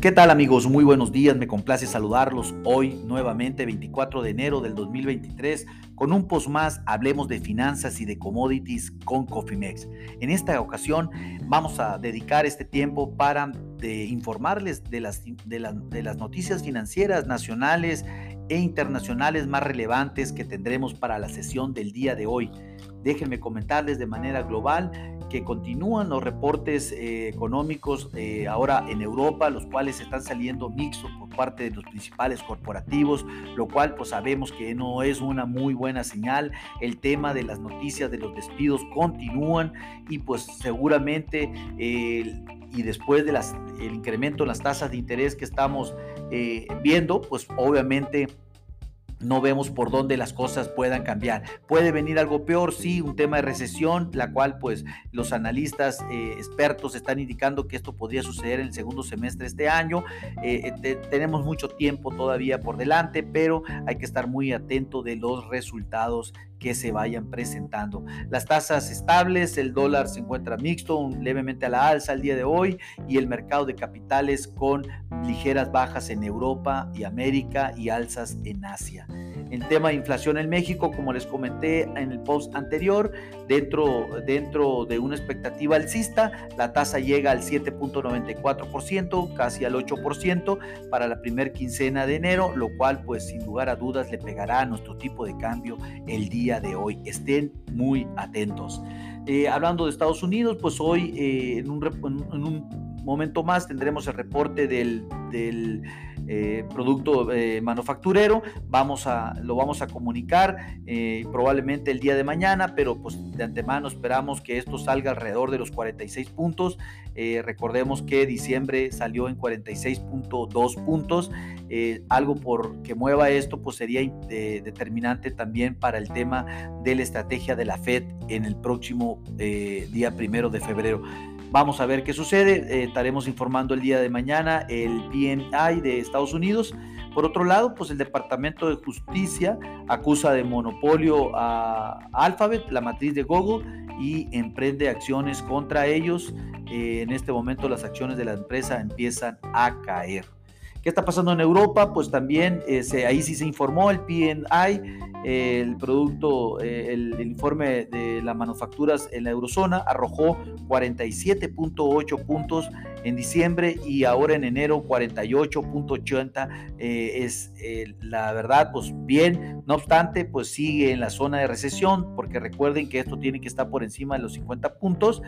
¿Qué tal amigos? Muy buenos días, me complace saludarlos hoy nuevamente 24 de enero del 2023 con un post más Hablemos de finanzas y de commodities con Cofimex. En esta ocasión vamos a dedicar este tiempo para informarles de las, de las noticias financieras nacionales e internacionales más relevantes que tendremos para la sesión del día de hoy. Déjenme comentarles de manera global que continúan los reportes eh, económicos eh, ahora en Europa, los cuales están saliendo mixtos por parte de los principales corporativos, lo cual pues sabemos que no es una muy buena señal. El tema de las noticias de los despidos continúan y pues seguramente y después del el incremento en las tasas de interés que estamos eh, viendo, pues obviamente no vemos por dónde las cosas puedan cambiar. Puede venir algo peor, sí, un tema de recesión, la cual pues los analistas eh, expertos están indicando que esto podría suceder en el segundo semestre de este año. Eh, eh, tenemos mucho tiempo todavía por delante, pero hay que estar muy atento de los resultados que se vayan presentando. Las tasas estables, el dólar se encuentra mixto, levemente a la alza el día de hoy y el mercado de capitales con ligeras bajas en Europa y América y alzas en Asia. En tema de inflación en México, como les comenté en el post anterior, dentro, dentro de una expectativa alcista, la tasa llega al 7.94%, casi al 8% para la primera quincena de enero, lo cual pues sin lugar a dudas le pegará a nuestro tipo de cambio el día de hoy. Estén muy atentos. Eh, hablando de Estados Unidos, pues hoy eh, en, un, en, un, momento más tendremos el reporte del, eh, producto eh, manufacturero. Vamos a, lo vamos a comunicar eh, probablemente el día de mañana, pero pues de antemano esperamos que esto salga alrededor de los 46 puntos. recordemos que diciembre salió en 46.2 puntos. algo por que mueva esto pues sería determinante también para el tema de la estrategia de la Fed en el próximo día primero de febrero. Vamos a ver qué sucede. Eh, estaremos informando el día de mañana el PMI de Estados Unidos. Por otro lado, pues el Departamento de Justicia acusa de monopolio a Alphabet, la matriz de Google, y emprende acciones contra ellos. Eh, en este momento las acciones de la empresa empiezan a caer. ¿Qué está pasando en Europa? Pues también eh, ahí sí se informó el PNI, el producto, eh, el, informe de las manufacturas en la eurozona arrojó 47.8 puntos en diciembre y ahora en enero 48.80 eh, es la verdad pues bien no obstante pues sigue en la zona de recesión porque recuerden que esto tiene que estar por encima de los 50 puntos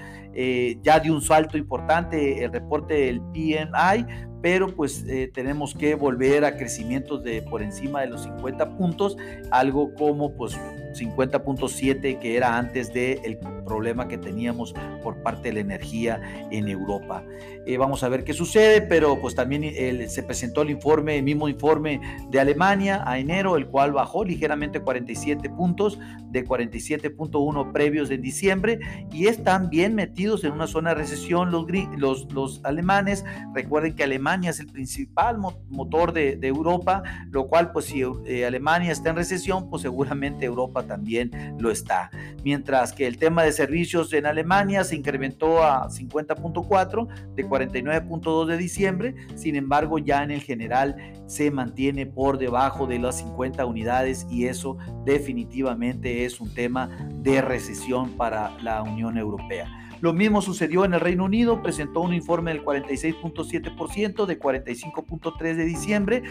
ya de un salto importante el reporte del PNI pero pues eh, tenemos que volver a crecimientos de por encima de los 50 puntos, algo como pues 50.7 que era antes del problema que teníamos por parte de la energía en Europa. Eh, vamos a ver qué sucede, pero pues también se presentó el informe, el mismo informe de Alemania a enero, el cual bajó ligeramente 47 puntos de 47.1 previos en diciembre y están bien metidos en una zona de recesión los, los, los alemanes. Recuerden que Alemania es el principal motor de, de Europa, lo cual pues si eh, Alemania está en recesión, pues seguramente Europa también lo está. Mientras que el tema de servicios en Alemania se incrementó a 50.4 de 49.2 de diciembre, sin embargo ya en el general se mantiene por debajo de las 50 unidades y eso definitivamente es un tema de recesión para la Unión Europea. Lo mismo sucedió en el Reino Unido, presentó un informe del 46.7% de 45.3 de diciembre,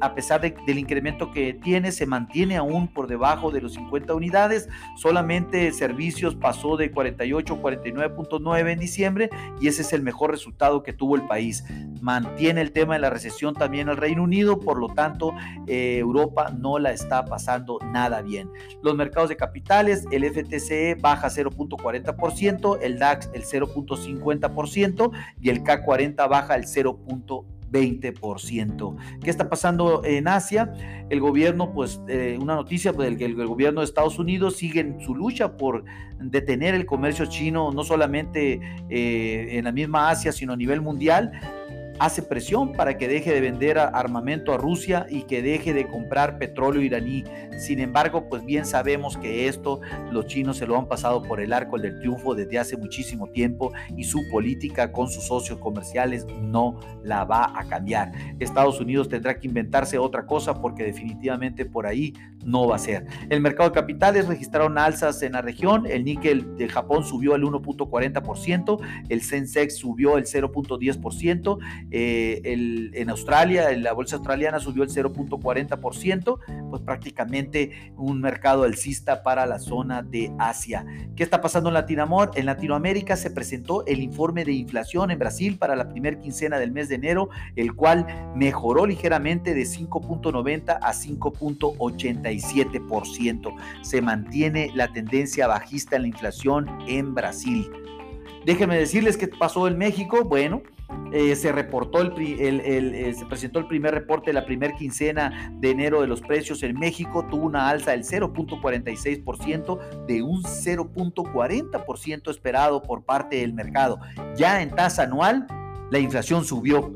a pesar del incremento que tiene, se mantiene aún por debajo de los 50 unidades, solamente servicios pasó de 48 a 49.9 en diciembre y ese es el mejor resultado que tuvo el país. Mantiene el tema de la recesión también el Reino Unido, por lo tanto eh, Europa no la está pasando nada bien. Los mercados de capitales, el FTCE baja 0.40%, el DAX el 0.50% y el K40 baja el 0.20%. ¿Qué está pasando en Asia? El gobierno, pues eh, una noticia, pues, el, el, el, gobierno de Estados Unidos sigue en su lucha por detener el comercio chino, no solamente eh, en la misma Asia, sino a nivel mundial hace presión para que deje de vender armamento a Rusia y que deje de comprar petróleo iraní. Sin embargo, pues bien sabemos que esto los chinos se lo han pasado por el arco del triunfo desde hace muchísimo tiempo y su política con sus socios comerciales no la va a cambiar. Estados Unidos tendrá que inventarse otra cosa porque definitivamente por ahí no va a ser. El mercado de capitales registraron alzas en la región. El níquel de Japón subió el 1.40%, el Sensex subió el 0.10%, eh, en Australia, la bolsa australiana subió el 0.40%, pues prácticamente un mercado alcista para la zona de Asia. ¿Qué está pasando en Latinoamérica? En Latinoamérica se presentó el informe de inflación en Brasil para la primera quincena del mes de enero, el cual mejoró ligeramente de 5.90 a 5.87%. Se mantiene la tendencia bajista en la inflación en Brasil. Déjenme decirles qué pasó en México. Bueno, eh, se reportó el, eh, se presentó el primer reporte de la primera quincena de enero de los precios en México, tuvo una alza del 0.46% de un 0.40% esperado por parte del mercado. Ya en tasa anual, la inflación subió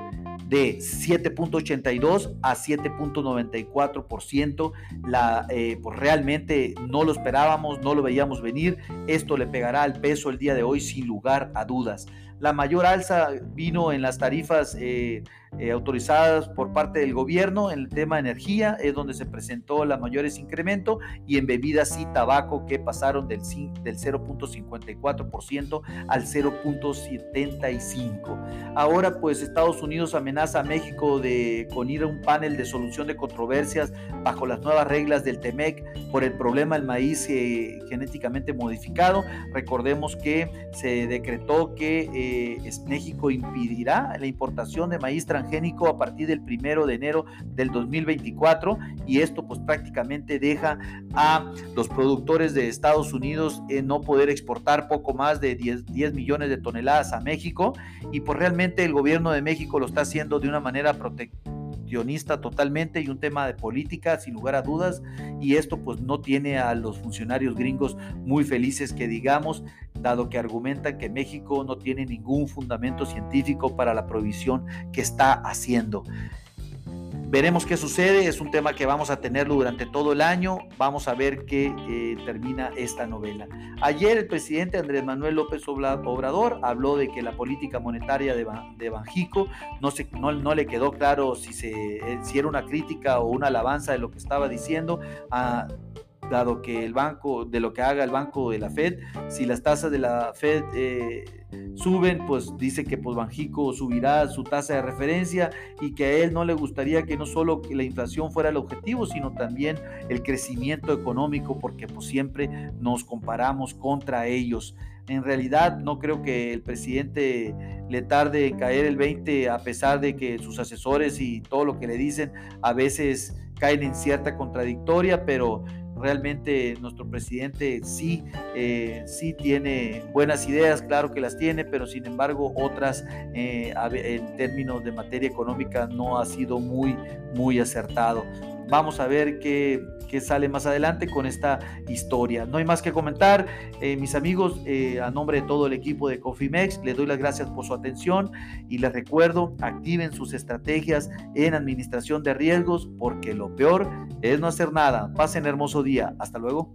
de 7.82 a 7.94%. La, eh, pues realmente no lo esperábamos, no lo veíamos venir. Esto le pegará al peso el día de hoy sin lugar a dudas. La mayor alza vino en las tarifas eh, eh, autorizadas por parte del gobierno en el tema de energía, es donde se presentó la mayores incremento, y en bebidas y tabaco que pasaron del, del 0.54% al 0.75%. Ahora pues Estados Unidos amenaza a México de, con ir a un panel de solución de controversias bajo las nuevas reglas del TEMEC por el problema del maíz eh, genéticamente modificado. Recordemos que se decretó que México impedirá la importación de maíz transgénico a partir del primero de enero del 2024 y esto pues prácticamente deja a los productores de Estados Unidos en no poder exportar poco más de 10, 10 millones de toneladas a México. Y pues realmente el gobierno de México lo está haciendo de una manera proteccionista totalmente y un tema de política sin lugar a dudas. Y esto pues no tiene a los funcionarios gringos muy felices que digamos dado que argumentan que México no tiene ningún fundamento científico para la provisión que está haciendo. Veremos qué sucede, es un tema que vamos a tenerlo durante todo el año, vamos a ver qué eh, termina esta novela. Ayer el presidente Andrés Manuel López Obrador habló de que la política monetaria de, de Banjico no, se, no, no, le quedó claro si, se, eh, si era una crítica o una alabanza de lo que estaba diciendo. Dado que el banco, de lo que haga el banco de la Fed, si las tasas de la Fed eh, suben, pues dice que pues Banjico subirá su tasa de referencia y que a él no le gustaría que no solo la inflación fuera el objetivo, sino también el crecimiento económico, porque pues siempre nos comparamos contra ellos. En realidad no creo que el presidente le tarde en caer el 20 a pesar de que sus asesores y todo lo que le dicen a veces caen en cierta contradictoria, pero realmente nuestro presidente sí, eh, sí tiene buenas ideas, claro que las tiene, pero sin embargo otras eh, en términos de materia económica no ha sido muy, muy acertado. Vamos a ver qué, sale más adelante con esta historia. No hay más que comentar. Eh, mis amigos, a nombre de todo el equipo de Cofimex, les doy las gracias por su atención y les recuerdo, activen sus estrategias en administración de riesgos porque lo peor es no hacer nada. Pasen hermoso día. Hasta luego.